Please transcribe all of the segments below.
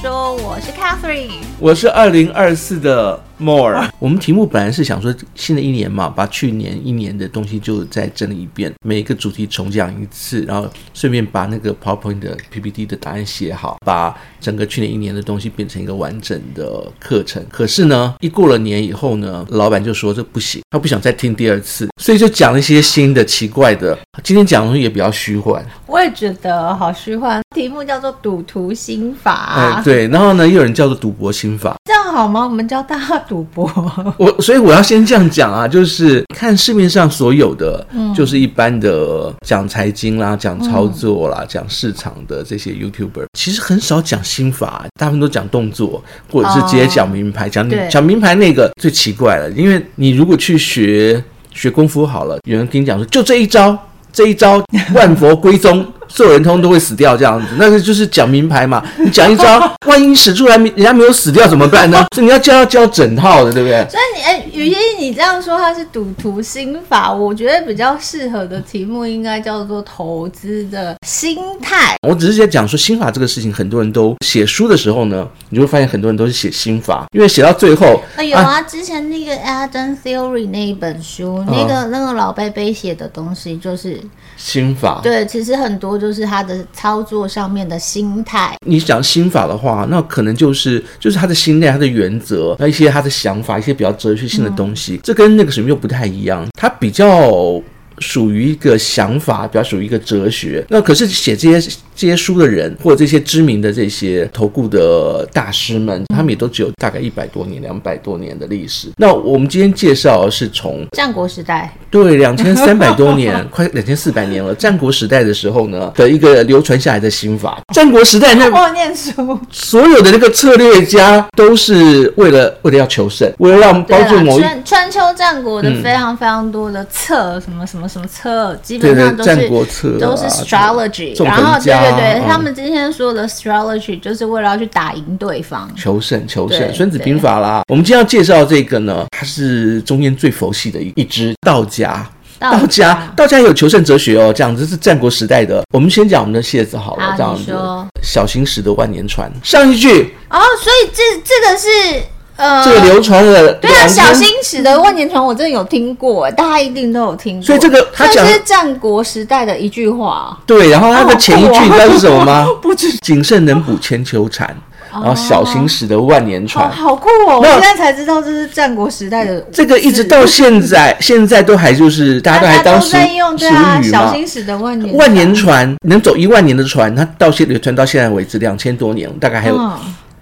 说，我是 Catherine，我是二零二四的 More。我们题目本来是想说，新的一年嘛，把去年一年的东西就再整理一遍，每一个主题重讲一次，然后顺便把那个 PowerPoint 的 PPT 的答案写好，把整个去年一年的东西变成一个完整的课程。可是呢，一过了年以后呢，老板就说这不行，他不想再听第二次，所以就讲了一些新的奇怪的。今天讲的东西也比较虚幻，我也觉得好虚幻。题目叫做赌徒心法，哎，对，然后呢，又有人叫做赌博心法，这样好吗？我们教大家赌博。我所以我要先这样讲啊，就是看市面上所有的，嗯，就是一般的讲财经啦、讲操作啦、讲市场的这些 YouTuber，其实很少讲心法，大部分都讲动作，或者是直接讲名牌，讲讲名牌那个最奇怪了，因为你如果去学学功夫好了，有人跟你讲说，就这一招，这一招万佛归宗。所有人通通都会死掉，这样子，那个就是讲名牌嘛。你讲一招，万一使出来，人家没有死掉怎么办呢？所以你要教要教整套的，对不对？所以你哎，雨欣，你这样说它是赌徒心法，我觉得比较适合的题目应该叫做投资的心态。我只是在讲说心法这个事情，很多人都写书的时候呢，你就会发现很多人都是写心法，因为写到最后，啊有啊，之前那个 Adam Theory 那一本书，那个那个老贝贝写的东西就是心法。对，其实很多。就是他的操作上面的心态。你讲心法的话，那可能就是就是他的心态、他的原则，那一些他的想法，一些比较哲学性的东西。嗯、这跟那个什么又不太一样，他比较属于一个想法，比较属于一个哲学。那可是写这些。这些书的人，或者这些知名的这些投顾的大师们，他们也都只有大概一百多年、两百多年的历史。那我们今天介绍是从战国时代，对，两千三百多年，快两千四百年了。战国时代的时候呢，的一个流传下来的心法。战国时代那我念书，所有的那个策略家都是为了为了要求胜，为了让帮助某一川川秋战国的非常非常多的策，什么什么什么策，基本上都是战国策，都是 astrology，然后这个。对，对，他们今天说的 astrology 就是为了要去打赢对方，求胜求胜。孙子兵法啦，我们今天要介绍这个呢，它是中间最佛系的一一支道家。道家道家有求胜哲学哦，这样子是战国时代的。我们先讲我们的楔子好了，这样子。小心驶得万年船。上一句哦，所以这这个是。呃，这个流传了，对啊，小心驶的万年船，我真的有听过，大家一定都有听过。所以这个他讲是战国时代的一句话。对，然后他的前一句你知道是什么吗？不知谨慎能补千秋蝉，然后小心驶的万年船。好酷哦！我现在才知道这是战国时代的。这个一直到现在，现在都还就是大家都还当时俗语嘛。小心驶的万年万年船能走一万年的船，它到现流传到现在为止两千多年，大概还有。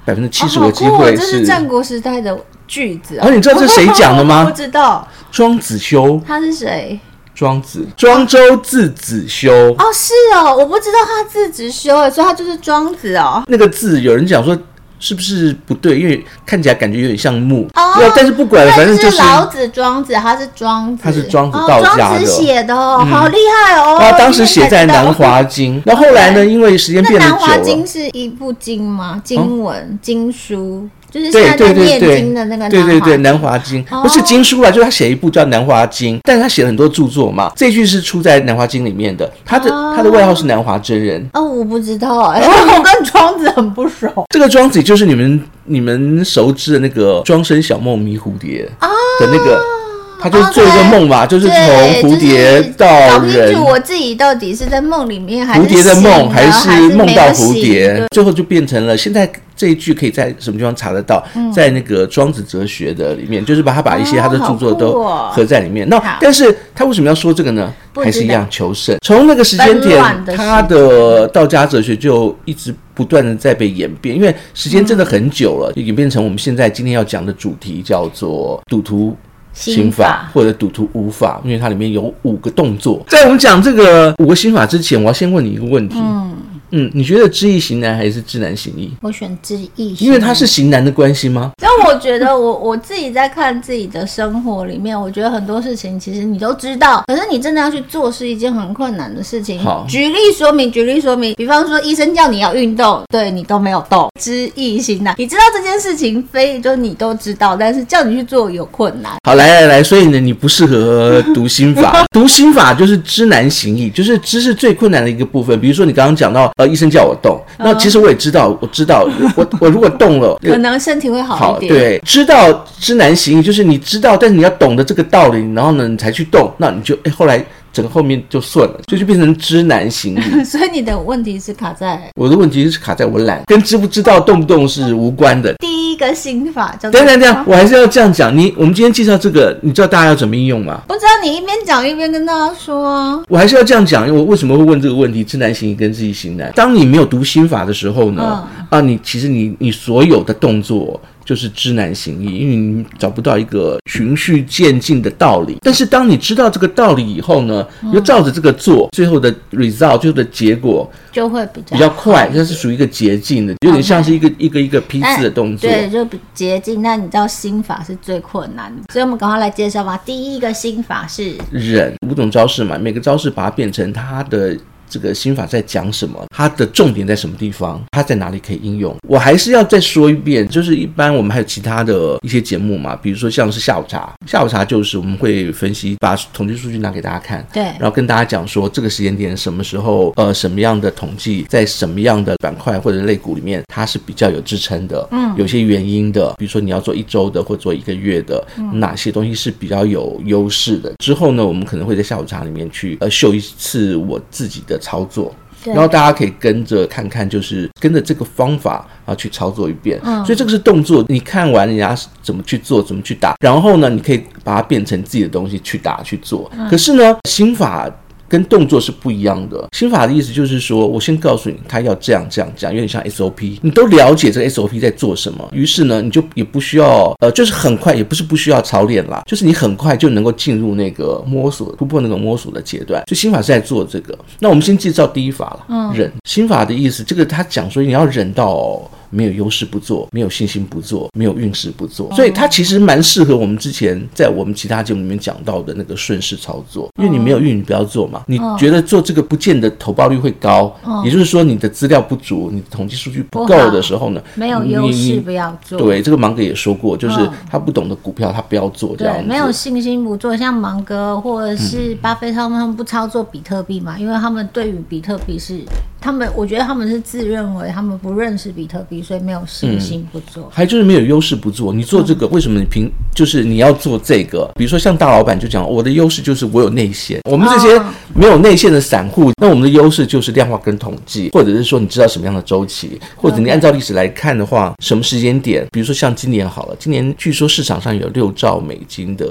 百分之七十的机会是，这是战国时代的句子。哦，你知道这是谁讲的吗？不知道。庄子修。他是谁？庄子，庄周字子修。哦，是哦，我不知道他字子修，哎，所以他就是庄子哦。那个字，有人讲说。是不是不对？因为看起来感觉有点像木。哦。但是不管了，反正就是老子、庄子，他是庄子，他是庄子道家写的哦，好厉害哦。他当时写在《南华经》，那后来呢？因为时间变得久了。南华经是一部经吗？经文、经书。就是像在在念经的那个，对对对，《南华经》不是经书啊，就是他写一部叫《南华经》，但是他写了很多著作嘛。这句是出在《南华经》里面的，他的他的外号是南华真人。哦，我不知道哎，我跟庄子很不熟。这个庄子就是你们你们熟知的那个庄生晓梦迷蝴蝶的那个。他就做一个梦嘛，就是从蝴蝶到人。我自己到底是在梦里面，还是蝴蝶的梦，还是梦到蝴蝶？最后就变成了。现在这一句可以在什么地方查得到？在那个《庄子哲学》的里面，就是把他把一些他的著作都合在里面。那但是他为什么要说这个呢？还是一样求胜。从那个时间点，他的道家哲学就一直不断的在被演变，因为时间真的很久了，就演变成我们现在今天要讲的主题，叫做赌徒。心法或者赌徒五法，因为它里面有五个动作。在我们讲这个五个心法之前，我要先问你一个问题。嗯。嗯，你觉得知易行难还是知难行易？我选知易行，因为它是行难的关系吗？因为我觉得我我自己在看自己的生活里面，我觉得很多事情其实你都知道，可是你真的要去做是一件很困难的事情。好，举例说明，举例说明，比方说医生叫你要运动，对你都没有动，知易行难。你知道这件事情非就你都知道，但是叫你去做有困难。好，来来来，所以呢，你不适合读心法，读心法就是知难行易，就是知是最困难的一个部分。比如说你刚刚讲到。呃，医生叫我动，那其实我也知道，我知道，我我如果动了，可能身体会好一点。对，知道知难行，就是你知道，但是你要懂得这个道理，然后呢，你才去动，那你就哎，后来。整个后面就顺了，就就变成知难行。所以你的问题是卡在我的问题是卡在我懒，跟知不知道动不动是无关的。第一个心法叫等等等，我还是要这样讲。你我们今天介绍这个，你知道大家要怎么应用吗？不知道，你一边讲一边跟大家说啊。我还是要这样讲，因为我为什么会问这个问题？知难行易跟自己行难。当你没有读心法的时候呢？嗯、啊，你其实你你所有的动作。就是知难行易，因为你找不到一个循序渐进的道理。但是当你知道这个道理以后呢，嗯、又照着这个做，最后的 result 最后的结果就会比较比较快，它是属于一个捷径的，有点像是一个一个一个批次的动作。对，就比捷径。那你知道心法是最困难的，所以我们赶快来介绍吧。第一个心法是忍，五种招式嘛，每个招式把它变成它的。这个心法在讲什么？它的重点在什么地方？它在哪里可以应用？我还是要再说一遍，就是一般我们还有其他的一些节目嘛，比如说像是下午茶，下午茶就是我们会分析，把统计数据拿给大家看，对，然后跟大家讲说这个时间点什么时候，呃，什么样的统计在什么样的板块或者类股里面它是比较有支撑的，嗯，有些原因的，比如说你要做一周的或做一个月的，嗯、哪些东西是比较有优势的？之后呢，我们可能会在下午茶里面去呃秀一次我自己的。操作，然后大家可以跟着看看，就是跟着这个方法啊去操作一遍。嗯，所以这个是动作，你看完人家怎么去做，怎么去打，然后呢，你可以把它变成自己的东西去打去做。可是呢，心法。跟动作是不一样的。心法的意思就是说，我先告诉你，他要这样这样讲，有点像 SOP，你都了解这个 SOP 在做什么。于是呢，你就也不需要，呃，就是很快，也不是不需要操练啦，就是你很快就能够进入那个摸索、突破那个摸索的阶段。所以心法是在做这个。那我们先介绍第一法了，嗯，忍。心法的意思，这个他讲说你要忍到。没有优势不做，没有信心不做，没有运势不做，所以它其实蛮适合我们之前在我们其他节目里面讲到的那个顺势操作。因为你没有运，你不要做嘛。你觉得做这个不见得投报率会高，也就是说你的资料不足，你的统计数据不够的时候呢，没有优势不要做。对，这个芒格也说过，就是他不懂的股票他不要做这样。对，没有信心不做，像芒格或者是巴菲特他们不操作比特币嘛，因为他们对于比特币是。他们，我觉得他们是自认为他们不认识比特币，所以没有信心不做。嗯、还就是没有优势不做。你做这个，嗯、为什么你凭就是你要做这个？比如说像大老板就讲，我的优势就是我有内线。我们这些没有内线的散户，哦、那我们的优势就是量化跟统计，或者是说你知道什么样的周期，或者你按照历史来看的话，什么时间点？比如说像今年好了，今年据说市场上有六兆美金的。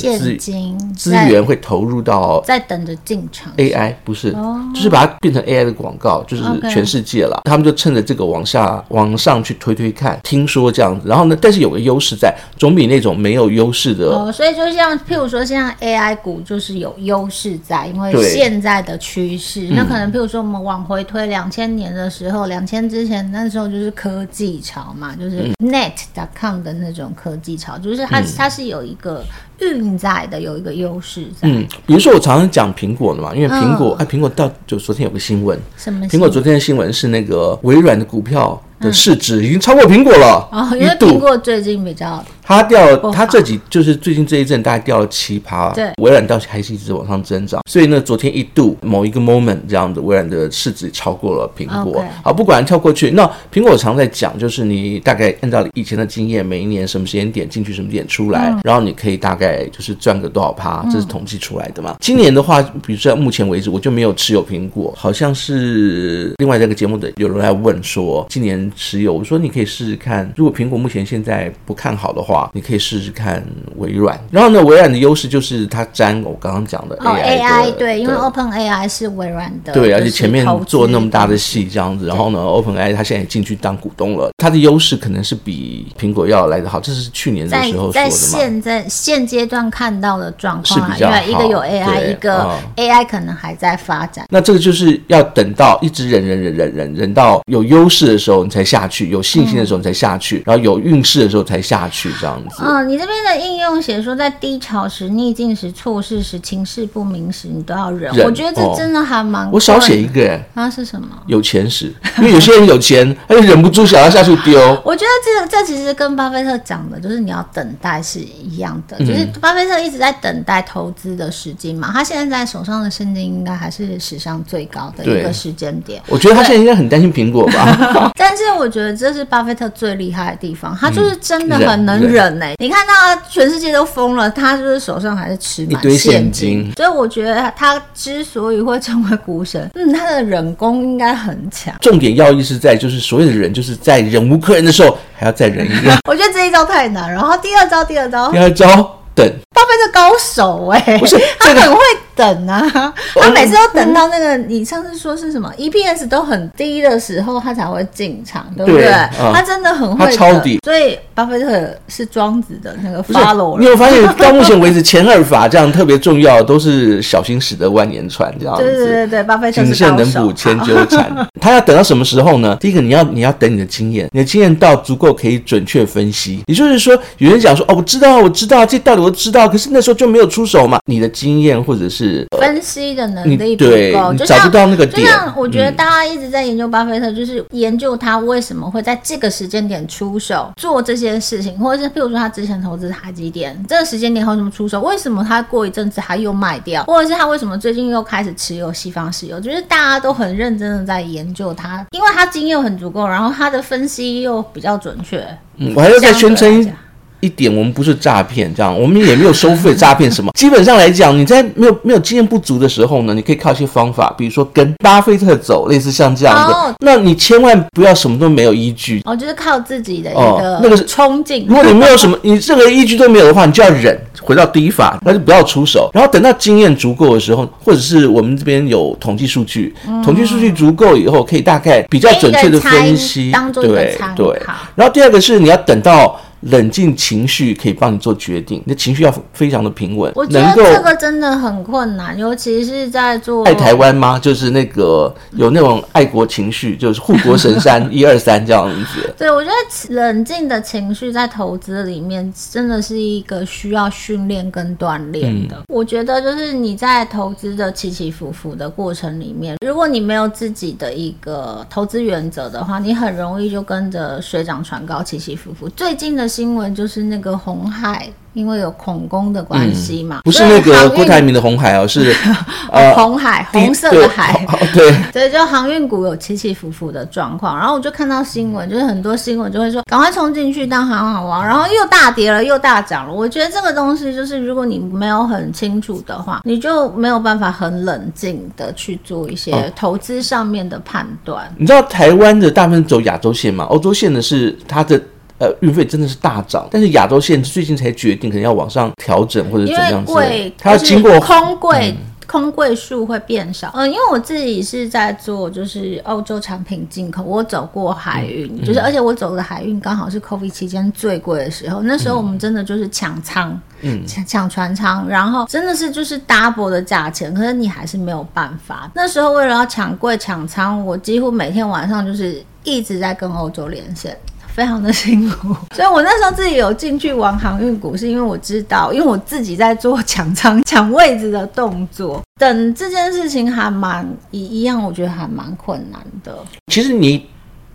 现金资源会投入到在等着进场 AI 不是，就是把它变成 AI 的广告，就是全世界了。他们就趁着这个往下往上去推推看，听说这样子，然后呢，但是有个优势在，总比那种没有优势的。哦，所以就像譬如说，像 AI 股就是有优势在，因为现在的趋势。那可能譬如说，我们往回推两千年的时候，两千之前那时候就是科技潮嘛，就是 Net.com 的那种科技潮，就是它它是有一个。运在的有一个优势在，嗯，比如说我常常讲苹果的嘛，因为苹果，哎，苹果到就昨天有个新闻，什么？苹果昨天的新闻是那个微软的股票的市值已经超过苹果了，哦，因为苹果最近比较。它掉了，它这几就是最近这一阵大概掉了七趴，对，微软倒是还是一直往上增长，所以呢，昨天一度某一个 moment 这样子，微软的市值超过了苹果。好，不管跳过去，那苹果常在讲，就是你大概按照以前的经验，每一年什么时间点进去，什么点出来，嗯、然后你可以大概就是赚个多少趴，这是统计出来的嘛。嗯、今年的话，比如说目前为止，我就没有持有苹果，好像是另外这个节目的有人来问说，今年持有，我说你可以试试看，如果苹果目前现在不看好的话。你可以试试看微软，然后呢，微软的优势就是它沾我刚刚讲的 AI，AI 对，因为 OpenAI 是微软的，对，而且前面做那么大的戏这样子，然后呢，OpenAI 它现在也进去当股东了，它的优势可能是比苹果要来的好，这是去年的时候说的嘛。在现在现阶段看到的状况是比较好，一个有 AI，一个 AI 可能还在发展。那这个就是要等到一直忍忍忍忍忍忍到有优势的时候，你才才下去，有信心的时候你才下去，嗯、然后有运势的时候才下去，这样子。嗯，你这边的应用写说，在低潮时、逆境时、错事时、情势不明时，你都要忍。忍我觉得这真的还蛮……我少写一个哎，那是什么？有钱时，因为有些人有钱，他就忍不住想要下去丢。我觉得这这其实跟巴菲特讲的就是你要等待是一样的，嗯、就是巴菲特一直在等待投资的时机嘛。他现在在手上的现金应该还是史上最高的一个时间点。我觉得他现在应该很担心苹果吧。但是我觉得这是巴菲特最厉害的地方，他就是真的很能忍呢、欸。你看他全世界都疯了，他就是手上还是持满现金。所以我觉得他之所以会成为股神，嗯，他的忍功应该很强。重点要义是在就是所有的人就是在忍无可忍的时候还要再忍一忍。我觉得这一招太难。然后第二招，第二招，第二招。等，巴菲特高手哎、欸，不是他很会等啊，他每次都等到那个你上次说是什么 EPS 都很低的时候，他才会进场，对不对？他真的很会抄底。所以巴菲特是庄子的那个 follow。你有发现到目前为止前二法这样特别重要，都是小心驶得万年船这样子。对对对对，巴菲特。谨慎能补千秋蝉。他要等到什么时候呢？第一个你要你要等你的经验，你的经验到足够可以准确分析。也就是说，有人讲说哦，我知道我知道这道理。我知道，可是那时候就没有出手嘛。你的经验或者是、呃、分析的能力不够，就找不到那个点。就像我觉得大家一直在研究巴菲特，就是研究他为什么会在这个时间点出手做这些事情，或者是譬如说他之前投资台积电，这个时间点为什么出手？为什么他过一阵子他又卖掉？或者是他为什么最近又开始持有西方石油？就是大家都很认真的在研究他，因为他经验很足够，然后他的分析又比较准确。嗯，我还要再宣称。一点，我们不是诈骗，这样我们也没有收费诈骗什么。基本上来讲，你在没有没有经验不足的时候呢，你可以靠一些方法，比如说跟巴菲特走，类似像这样的。哦、那你千万不要什么都没有依据哦，就是靠自己的一个那个是冲劲。如果你没有什么，你任何依据都没有的话，你就要忍，回到第一法，那就不要出手。然后等到经验足够的时候，或者是我们这边有统计数据，嗯、统计数据足够以后，可以大概比较准确的分析，对对。然后第二个是你要等到。冷静情绪可以帮你做决定，你的情绪要非常的平稳。我觉得这个真的很困难，尤其是在做爱台湾吗？就是那个有那种爱国情绪，就是护国神山 一二三这样子。对，我觉得冷静的情绪在投资里面真的是一个需要训练跟锻炼的。嗯、我觉得就是你在投资的起起伏伏的过程里面，如果你没有自己的一个投资原则的话，你很容易就跟着水涨船高，起起伏伏。最近的。新闻就是那个红海，因为有恐攻的关系嘛，嗯，不是那个郭台铭的红海哦，是 呃红海，红色的海，对，对，就航运股有起起伏伏的状况，然后我就看到新闻，就是很多新闻就会说，赶快冲进去当航海王，然后又大跌了，又大涨了。我觉得这个东西就是，如果你没有很清楚的话，你就没有办法很冷静的去做一些投资上面的判断。你知道台湾的大部分走亚洲线嘛？欧洲线的是它的。呃，运费真的是大涨，但是亚洲线最近才决定可能要往上调整或者怎么样子，它要经过空柜、嗯、空柜数会变少。嗯，因为我自己是在做就是欧洲产品进口，我走过海运，嗯、就是而且我走的海运刚好是 COVID 期间最贵的时候，那时候我们真的就是抢仓，嗯，抢抢船舱，然后真的是就是 double 的价钱，可是你还是没有办法。那时候为了要抢柜抢仓，我几乎每天晚上就是一直在跟欧洲连线。非常的辛苦，所以我那时候自己有进去玩航运股，是因为我知道，因为我自己在做抢仓、抢位置的动作，等这件事情还蛮一一样，我觉得还蛮困难的。其实你。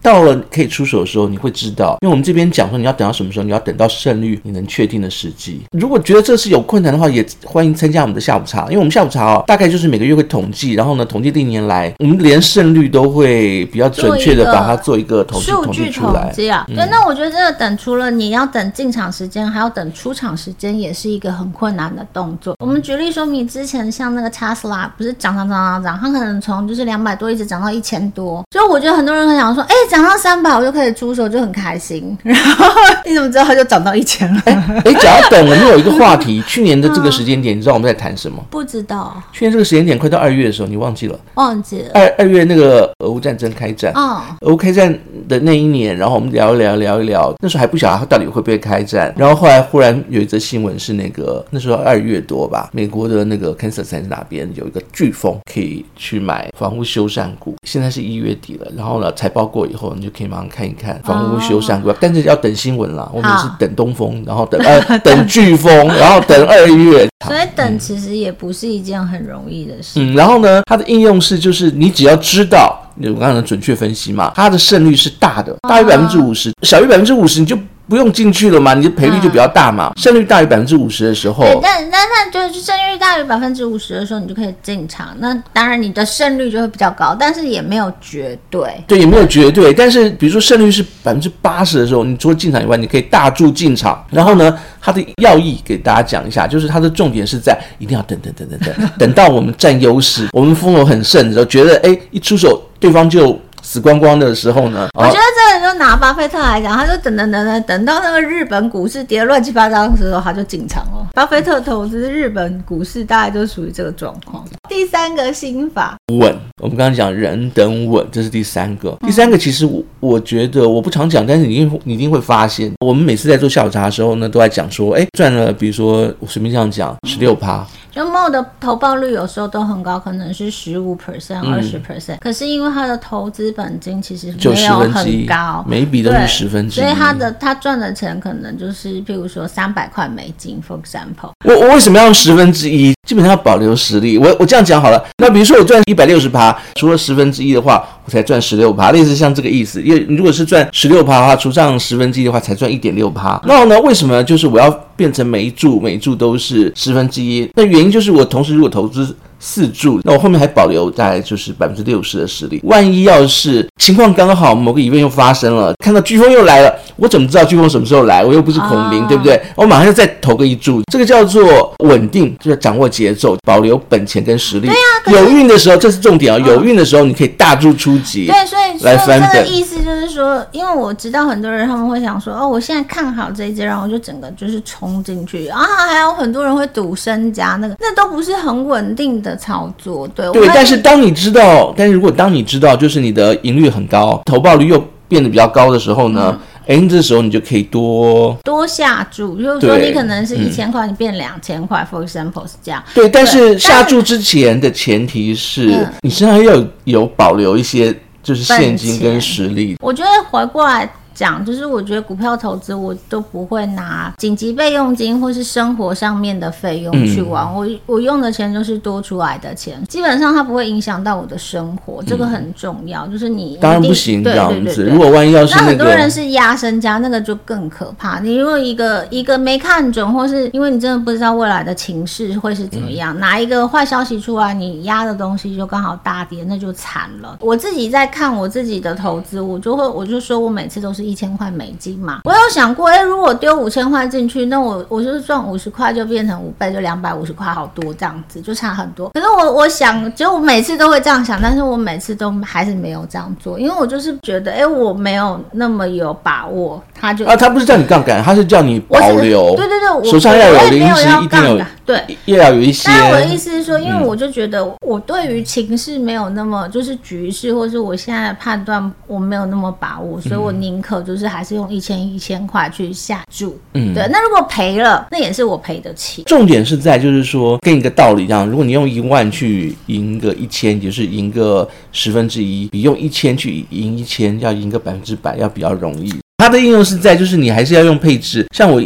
到了可以出手的时候，你会知道，因为我们这边讲说你要等到什么时候，你要等到胜率你能确定的时机。如果觉得这是有困难的话，也欢迎参加我们的下午茶，因为我们下午茶哦，大概就是每个月会统计，然后呢，统计历年来，我们连胜率都会比较准确的把它做一个统计数据出来。这样，对，那我觉得这个等除了你要等进场时间，还要等出场时间，也是一个很困难的动作。我们举例说明，之前像那个 Tesla 不是涨涨涨涨涨，它可能从就是两百多一直涨到一千多，所以我觉得很多人很想说，哎，涨到三百我就开始出手，就很开心。然后你怎么知道它就涨到一千了？哎哎，只要等，我们有一个话题，去年的这个时间点，你知道我们在谈什么？不知道。去年这个时间点快到二月的时候，你忘记了？忘记了。二二月那个俄乌战争开战，哦，俄乌开战的那一年，然后我们聊一聊聊一聊，那时候还不晓得它到底会不会开战。然后后来忽然有一则新闻是那个那时候二月多吧，美国的那个 Kansas 在哪边有一个飓风可以去买房屋修缮股，现在是一月底了。然后呢，财报过以后。后，你就可以马上看一看房屋修缮规划，但是要等新闻啦。我们是等东风，然后等呃 等飓风，然后等二月。所以等其实也不是一件很容易的事。嗯，然后呢，它的应用是就是你只要知道，我刚才的准确分析嘛，它的胜率是大的，大于百分之五十，小于百分之五十你就。不用进去了嘛，你的赔率就比较大嘛。胜、嗯、率大于百分之五十的时候，对，但但那就是胜率大于百分之五十的时候，你就可以进场。那当然你的胜率就会比较高，但是也没有绝对。对，也没有绝对。但是比如说胜率是百分之八十的时候，你除了进场以外，你可以大注进场。然后呢，它的要义给大家讲一下，就是它的重点是在一定要等等等等等，等到我们占优势，我们风头很盛的时候，觉得哎一出手对方就。死光光的时候呢？我觉得这个就拿巴菲特来讲，他就等等等等，等到那个日本股市跌乱七八糟的时候，他就进场了。巴菲特投资日本股市，大概就属于这个状况。第三个心法稳，我们刚刚讲人等稳，这是第三个。第三个其实我我觉得我不常讲，但是你一定你一定会发现，我们每次在做下午茶的时候呢，都在讲说，哎，赚了，比如说我随便这样讲，十六趴。就 MOL 的投报率有时候都很高，可能是十五 percent、二十 percent。可是因为他的投资本金其实没有很高，每一笔都是十分之一，所以他的他赚的钱可能就是，譬如说三百块美金，for example。我我为什么要用十分之一？基本上要保留实力。我我这样讲好了。那比如说我赚一百六十趴，除了十分之一的话，我才赚十六趴，类似像这个意思。因为如果是赚十六趴的话，除上十分之一的话，才赚一点六趴。那呢，为什么就是我要变成每一注每一注都是十分之一？那原因就是我同时如果投资。四注，那我后面还保留大概就是百分之六十的实力。万一要是情况刚好某个疑问又发生了，看到飓风又来了，我怎么知道飓风什么时候来？我又不是孔明，哦、对不对？我马上就再投个一注，这个叫做稳定，就是掌握节奏，保留本钱跟实力。对啊，有运的时候这是重点啊、哦，有运的时候你可以大注出击。对，所以来翻本。这个意思就是说，因为我知道很多人他们会想说，哦，我现在看好这一只，然后我就整个就是冲进去啊，还有很多人会赌身家，那个那都不是很稳定的操作。对，对，但是当你知道，但是如果当你知道，就是你的盈率很高，投报率又变得比较高的时候呢，哎、嗯，这时候你就可以多多下注，就是说你可能是一千块，你变两千块，for example 是这样。对，但是下注之前的前提是你身上要有有保留一些就是现金跟实力。我觉得回过来。讲就是，我觉得股票投资我都不会拿紧急备用金或是生活上面的费用去玩，嗯、我我用的钱就是多出来的钱，基本上它不会影响到我的生活，这个很重要。就是你当然不行这样子，如果万一要是、那很多人是压身家，那个就更可怕。你如果一个一个没看准，或是因为你真的不知道未来的情势会是怎么样，拿、嗯、一个坏消息出来，你压的东西就刚好大跌，那就惨了。我自己在看我自己的投资，我就会我就说我每次都是。一千块美金嘛，我有想过，哎，如果丢五千块进去，那我我就是赚五十块，就变成五倍，就两百五十块，好多这样子，就差很多。可是我我想，就我每次都会这样想，但是我每次都还是没有这样做，因为我就是觉得，哎，我没有那么有把握。他就啊，他不是叫你杠杆，他是叫你保留。对对对，我手上要有零息，一定有。对，又要有一些。但我的意思是说，因为我就觉得我对于情势没有那么，就是局势，或是我现在的判断我没有那么把握，所以我宁可就是还是用一千一千块去下注。嗯，对。那如果赔了，那也是我赔得起。重点是在就是说，跟一个道理一样，如果你用一万去赢个一千，就是赢个十分之一，比用一千去赢一千要赢个百分之百要比较容易。它的应用是在就是你还是要用配置，像我。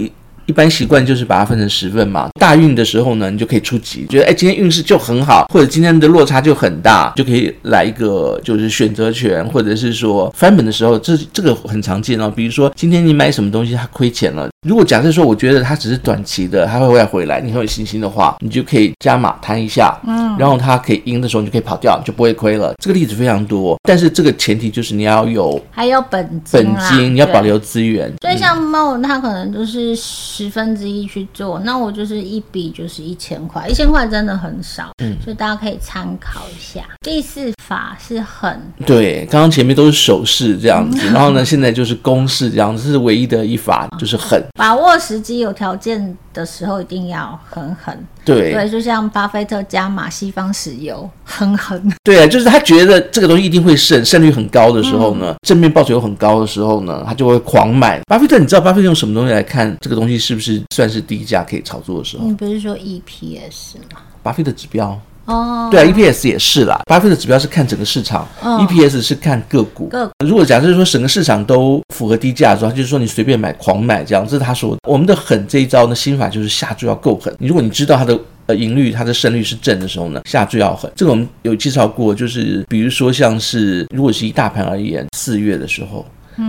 一般习惯就是把它分成十份嘛。大运的时候呢，你就可以出奇，觉得哎，今天运势就很好，或者今天的落差就很大，就可以来一个就是选择权，或者是说翻本的时候，这这个很常见哦。比如说今天你买什么东西，它亏钱了，如果假设说我觉得它只是短期的，它会再回来，你很有信心的话，你就可以加码摊一下，嗯，然后它可以赢的时候，你就可以跑掉，就不会亏了。这个例子非常多，但是这个前提就是你要有还有本金本金，你要保留资源。所以像猫，它可能就是。十分之一去做，那我就是一笔就是一千块，一千块真的很少，嗯，所以大家可以参考一下。第四法是很，对，刚刚前面都是手势这样子，然后呢，现在就是公式这样子，这是唯一的一法，就是狠。把握时机，有条件的时候一定要狠狠。对对，就像巴菲特加码西方石油，狠狠。对啊，就是他觉得这个东西一定会胜，胜率很高的时候呢，嗯、正面报酬又很高的时候呢，他就会狂买。巴菲特，你知道巴菲特用什么东西来看这个东西是不是算是低价可以炒作的时候？你不是说 EPS 吗？巴菲特指标哦，对啊，EPS 也是啦。巴菲特指标是看整个市场，哦，EPS 是看个股。个股如果假设说整个市场都符合低价的时候，就是说你随便买狂买这样，这是他说的。我们的狠这一招呢，心法就是下注要够狠。如果你知道它的呃盈率、它的胜率是正的时候呢，下注要狠。这个我们有介绍过，就是比如说像是如果是一大盘而言，四月的时候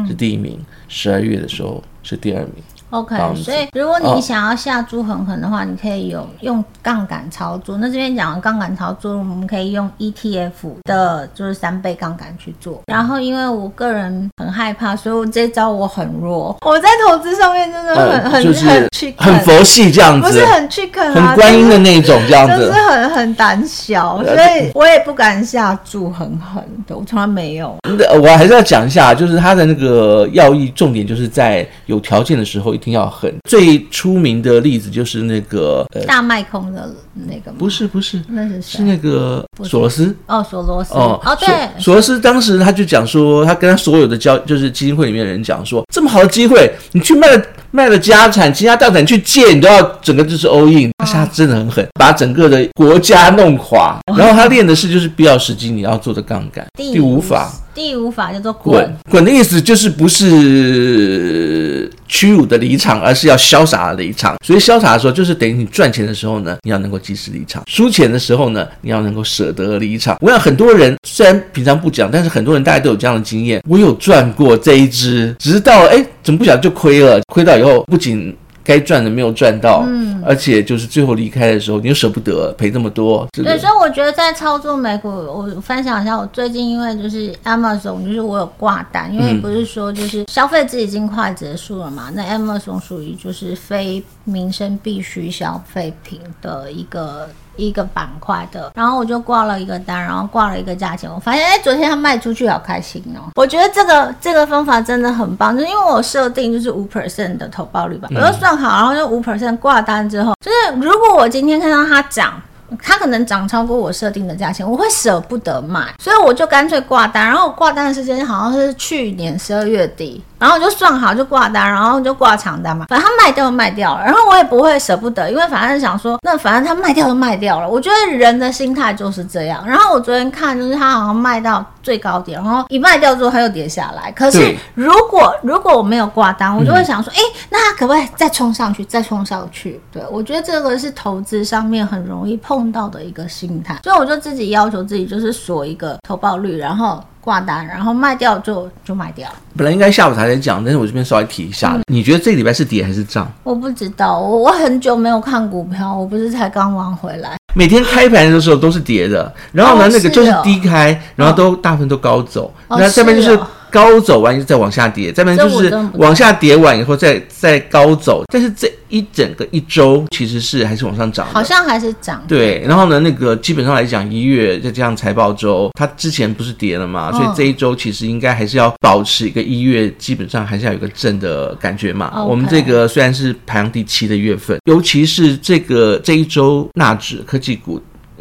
是第一名，十二月的时候是第二名。OK，所以如果你想要下注狠狠的话，哦、你可以有用杠杆操作。那这边讲完杠杆操作，我们可以用 ETF 的，就是三倍杠杆去做。然后因为我个人很害怕，所以我这招我很弱。我在投资上面真的很、呃、很就是很去很佛系这样子，不是很去啃、啊，很观音的那种这样子，就是很很胆小，所以我也不敢下注狠狠的，我从来没有。我还是要讲一下，就是它的那个要义重点，就是在有条件的时候一定要狠。最出名的例子就是那个、呃、大卖空的那个吗？不是不是，那是？是那个索罗斯哦，索罗斯哦哦，对，索罗斯当时他就讲说，他跟他所有的交就是基金会里面的人讲说，这么好的机会，你去卖了卖了家产、倾家荡产去借，你都要整个就是 all in。他现在真的很狠，把整个的国家弄垮。然后他练的是就是必要时机你要做的杠杆。第五法，第五法叫做滚滚的意思就是不是屈辱的离场，而是要潇洒的离场。所以潇洒的时候，就是等于你赚钱的时候呢，你要能够及时离场；输钱的时候呢，你要能够舍得离场。我想很多人虽然平常不讲，但是很多人大家都有这样的经验。我有赚过这一只，直到哎，怎么不晓得就亏了？亏到以后不仅该赚的没有赚到，嗯，而且就是最后离开的时候，你又舍不得赔这么多。对，所以我觉得在操作美股，我分享一下，我最近因为就是 Amazon，就是我有挂单，因为不是说就是消费季已经快结束了嘛，那 Amazon 属于就是非民生必需消费品的一个。一个板块的，然后我就挂了一个单，然后挂了一个价钱，我发现哎，昨天它卖出去好开心哦！我觉得这个这个方法真的很棒，就是因为我设定就是五 percent 的投报率吧，我就算好，然后就五 percent 挂单之后，就是如果我今天看到它涨。它可能涨超过我设定的价钱，我会舍不得卖，所以我就干脆挂单。然后挂单的时间好像是去年十二月底，然后我就算好就挂单，然后就挂长单嘛。反正他卖掉就卖掉了，然后我也不会舍不得，因为反正想说，那反正他卖掉就卖掉了。我觉得人的心态就是这样。然后我昨天看，就是他好像卖到最高点，然后一卖掉之后它又跌下来。可是如果如果我没有挂单，我就会想说，哎、嗯，那它可不可以再冲上去，再冲上去？对，我觉得这个是投资上面很容易碰。到的一个心态，所以我就自己要求自己，就是锁一个投报率，然后挂单，然后卖掉就就卖掉。本来应该下午才来讲，但是我这边稍微提一下。嗯、你觉得这个礼拜是跌还是涨？我不知道，我我很久没有看股票，我不是才刚玩回来。每天开盘的时候都是跌的，然后呢，哦、那个就是低开，然后都大部分都高走，那、哦、下面就是。高走完再往下跌，再不然就是往下跌完以后再再高走，但是这一整个一周其实是还是往上涨，好像还是涨。对，然后呢，那个基本上来讲，一月再加上财报周，它之前不是跌了嘛，所以这一周其实应该还是要保持一个一月基本上还是要有一个正的感觉嘛。我们这个虽然是排行第七的月份，尤其是这个这一周纳指科技股。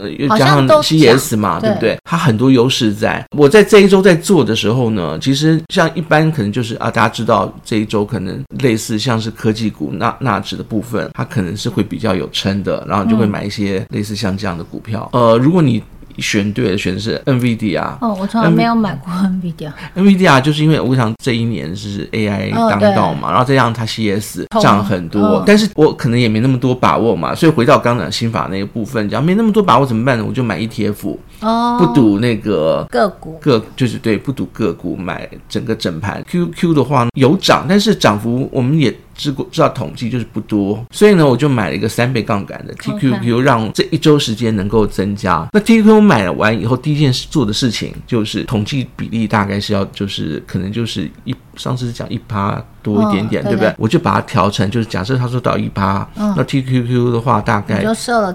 又加上 CS 嘛，对不对？它很多优势在。我在这一周在做的时候呢，其实像一般可能就是啊，大家知道这一周可能类似像是科技股纳纳指的部分，它可能是会比较有撑的，然后就会买一些类似像这样的股票。呃，如果你选对了，选的是 NVIDIA 啊。哦，我从来没有买过 NVIDIA。NVIDIA 就是因为我想这一年是 AI 当道嘛，哦、然后再加上它 CS 涨很多，哦、但是我可能也没那么多把握嘛，所以回到刚刚讲新法那个部分，讲没那么多把握怎么办呢？我就买 ETF，哦，不赌那个个股，个就是对，不赌个股，买整个整盘。QQ 的话有涨，但是涨幅我们也。知过知道统计就是不多，所以呢，我就买了一个三倍杠杆的 TQQ，让这一周时间能够增加。那 TQQ 买了完以后，第一件事做的事情就是统计比例大概是要就是可能就是一上次是讲一趴多一点点，对不对？我就把它调成就是假设他说到一趴，那 TQQ 的话大概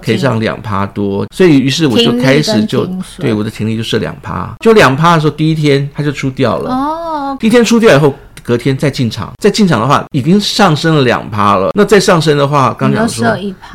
可以上两趴多，所以于是我就开始就对我的停力就设两趴，就两趴的时候第一天它就出掉了。哦，第一天出掉以后。隔天再进场，再进场的话，已经上升了两趴了。那再上升的话，刚讲说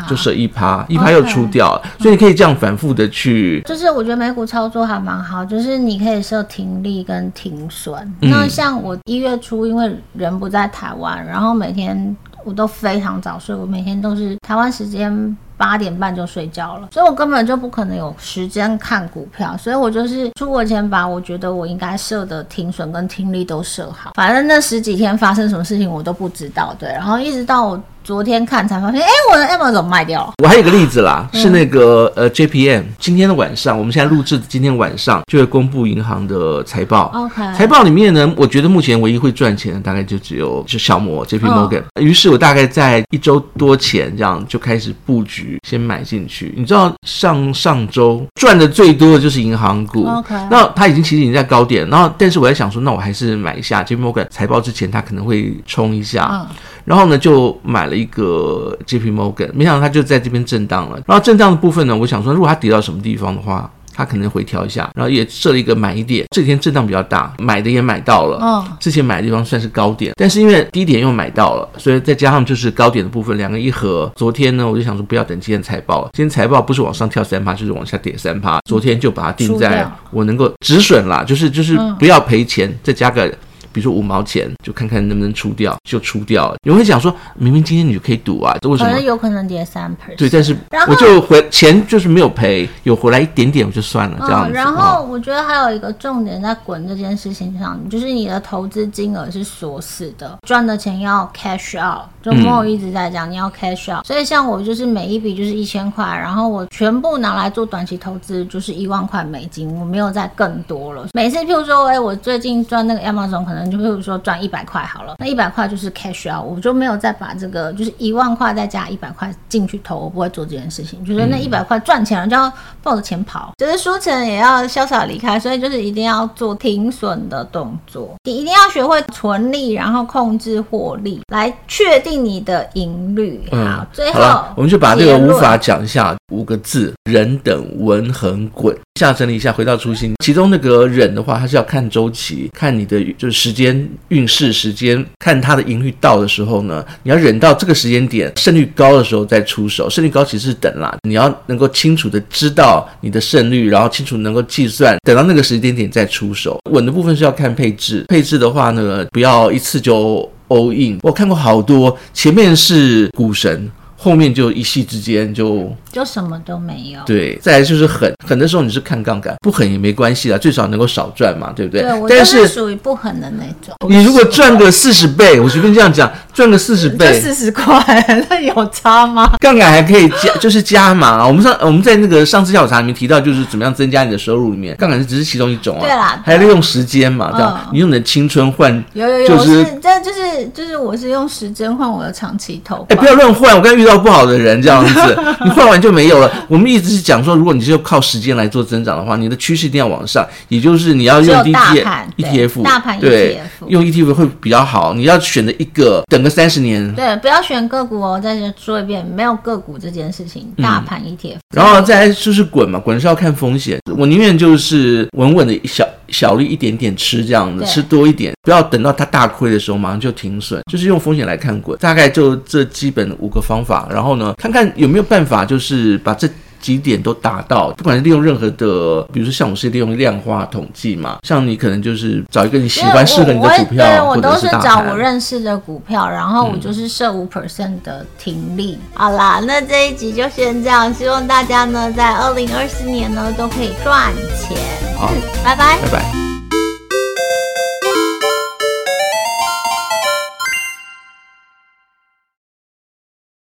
就设一趴，一趴又出掉.所以你可以这样反复的去。就是我觉得美股操作还蛮好，就是你可以设停利跟停损。嗯、那像我一月初，因为人不在台湾，然后每天我都非常早睡，我每天都是台湾时间。八点半就睡觉了，所以我根本就不可能有时间看股票，所以我就是出国前把我觉得我应该设的停损跟听力都设好，反正那十几天发生什么事情我都不知道，对，然后一直到我。昨天看才发现，哎，我的 Amazon 怎么卖掉了？我还有一个例子啦，是那个呃 JPM，今天的晚上，我们现在录制的今天晚上就会公布银行的财报。OK，财报里面呢，我觉得目前唯一会赚钱的大概就只有就小摩 JP Morgan。于是我大概在一周多前这样就开始布局，先买进去。你知道上上周赚的最多的就是银行股。OK，那它已经其实已经在高点，然后但是我在想说，那我还是买一下 JP Morgan 财报之前它可能会冲一下。然后呢，就买了一个 JP Morgan，没想到它就在这边震荡了。然后震荡的部分呢，我想说，如果它跌到什么地方的话，它可能回调一下。然后也设了一个买点，这几天震荡比较大，买的也买到了。嗯，之前买的地方算是高点，但是因为低点又买到了，所以再加上就是高点的部分，两个一合。昨天呢，我就想说不要等今天财报了，今天财报不是往上跳三趴，就是往下跌三趴。昨天就把它定在我能够止损啦，就是就是不要赔钱，再加个。比如说五毛钱，就看看能不能出掉，就出掉了。有人会讲说，明明今天你就可以赌啊，这为什么？可能有可能跌三 percent。对，但是我就回钱就是没有赔，有回来一点点我就算了，这样然后我觉得还有一个重点在滚这件事情上，就是你的投资金额是锁死的，赚的钱要 cash out。就莫一直在讲你要 cash out，所以像我就是每一笔就是一千块，然后我全部拿来做短期投资，就是一万块美金，我没有再更多了。每次譬如说，哎，我最近赚那个 Amazon 可能。就比如说赚一百块好了，那一百块就是 cash out，我就没有再把这个就是一万块再加一百块进去投，我不会做这件事情。就是那一百块赚钱了就要抱着钱跑，就是输钱也要潇洒离开，所以就是一定要做停损的动作，你一定要学会存利，然后控制获利，来确定你的盈率。嗯、好，最后我们就把这个无法讲一下五个字：人等文横滚。下整理一下，回到初心，其中那个忍的话，它是要看周期，看你的就是时间运势时间，看它的盈率到的时候呢，你要忍到这个时间点，胜率高的时候再出手。胜率高其实是等啦，你要能够清楚的知道你的胜率，然后清楚能够计算，等到那个时间点再出手。稳的部分是要看配置，配置的话呢，不要一次就 all in。我看过好多，前面是股神。后面就一夕之间就就什么都没有。对，再来就是狠，狠的时候你是看杠杆，不狠也没关系啦，最少能够少赚嘛，对不对？对，我就是属于不狠的那种。你如果赚个四十倍，我随便这样讲，赚个四十倍，四十块，那有差吗？杠杆还可以加，就是加码。我们上我们在那个上次调查里面提到，就是怎么样增加你的收入里面，杠杆是只是其中一种啊。对啦，还利用时间嘛，这样你用你的青春换，有有有，就是这就是就是我是用时间换我的长期投。哎，不要乱换，我刚才遇到。不好的人这样子，你换完就没有了。我们一直是讲说，如果你是靠时间来做增长的话，你的趋势一定要往上，也就是你要用 ETF，大盘 ETF，对，用 ETF 会比较好。你要选择一个，等个三十年，对，不要选个股哦。再说一遍，没有个股这件事情，大盘 ETF。然后再来就是滚嘛，滚是要看风险。我宁愿就是稳稳的一小小利一点点吃这样子，吃多一点，不要等到它大亏的时候马上就停损，就是用风险来看滚。大概就这基本的五个方法。然后呢，看看有没有办法，就是把这几点都达到。不管是利用任何的，比如说像我是利用量化统计嘛，像你可能就是找一个你喜欢、适合你的股票，对，我都是找我认识的股票，然后我就是设五 percent 的停利。嗯、好啦，那这一集就先这样，希望大家呢在二零二四年呢都可以赚钱。好，拜拜，拜拜。